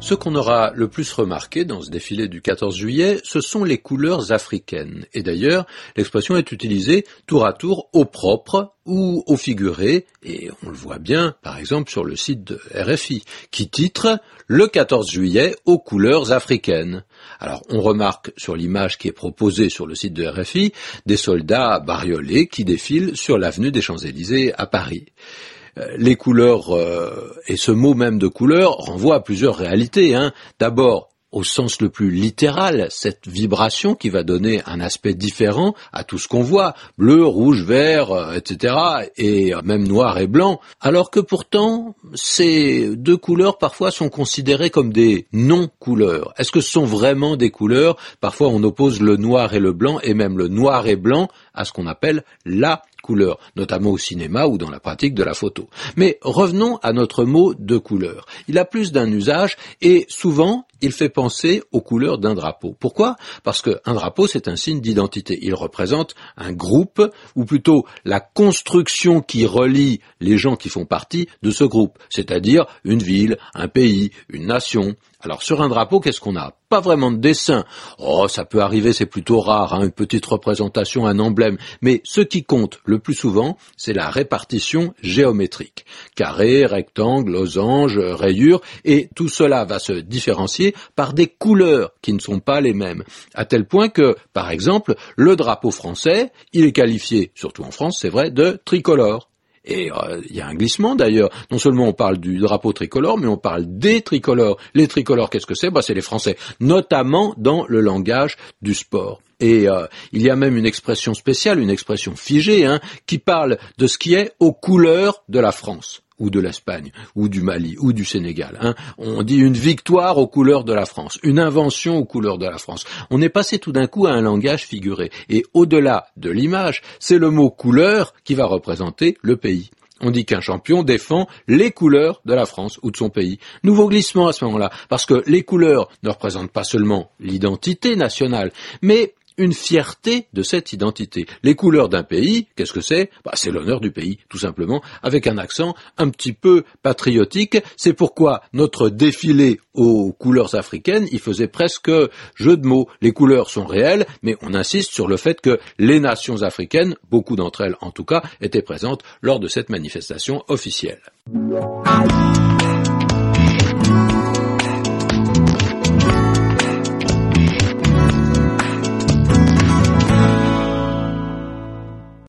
Ce qu'on aura le plus remarqué dans ce défilé du 14 juillet, ce sont les couleurs africaines. Et d'ailleurs, l'expression est utilisée tour à tour au propre ou au figuré, et on le voit bien, par exemple, sur le site de RFI, qui titre Le 14 juillet aux couleurs africaines. Alors, on remarque sur l'image qui est proposée sur le site de RFI des soldats bariolés qui défilent sur l'avenue des Champs-Élysées à Paris. Euh, les couleurs, euh, et ce mot même de couleur, renvoie à plusieurs réalités. Hein. D'abord, au sens le plus littéral, cette vibration qui va donner un aspect différent à tout ce qu'on voit, bleu, rouge, vert, euh, etc., et même noir et blanc, alors que pourtant ces deux couleurs parfois sont considérées comme des non-couleurs. Est-ce que ce sont vraiment des couleurs? Parfois on oppose le noir et le blanc, et même le noir et blanc à ce qu'on appelle la couleur, notamment au cinéma ou dans la pratique de la photo. Mais revenons à notre mot de couleur. Il a plus d'un usage et souvent il fait penser aux couleurs d'un drapeau. Pourquoi? Parce qu'un drapeau, c'est un signe d'identité. Il représente un groupe, ou plutôt la construction qui relie les gens qui font partie de ce groupe, c'est-à-dire une ville, un pays, une nation. Alors sur un drapeau, qu'est-ce qu'on a? Pas vraiment de dessin. Oh, ça peut arriver, c'est plutôt rare, hein, une petite représentation, un emblème. Mais ce qui compte le plus souvent, c'est la répartition géométrique. Carré, rectangle, losange, rayure, et tout cela va se différencier par des couleurs qui ne sont pas les mêmes. À tel point que, par exemple, le drapeau français, il est qualifié, surtout en France, c'est vrai, de tricolore. Et euh, il y a un glissement d'ailleurs. Non seulement on parle du drapeau tricolore, mais on parle des tricolores. Les tricolores, qu'est-ce que c'est? Bah, C'est les Français, notamment dans le langage du sport. Et euh, il y a même une expression spéciale, une expression figée, hein, qui parle de ce qui est aux couleurs de la France ou de l'Espagne, ou du Mali, ou du Sénégal. Hein. On dit une victoire aux couleurs de la France, une invention aux couleurs de la France. On est passé tout d'un coup à un langage figuré. Et au-delà de l'image, c'est le mot couleur qui va représenter le pays. On dit qu'un champion défend les couleurs de la France ou de son pays. Nouveau glissement à ce moment-là, parce que les couleurs ne représentent pas seulement l'identité nationale, mais une fierté de cette identité. Les couleurs d'un pays, qu'est-ce que c'est? Bah, C'est l'honneur du pays, tout simplement, avec un accent un petit peu patriotique. C'est pourquoi notre défilé aux couleurs africaines, il faisait presque jeu de mots. Les couleurs sont réelles, mais on insiste sur le fait que les nations africaines, beaucoup d'entre elles en tout cas, étaient présentes lors de cette manifestation officielle.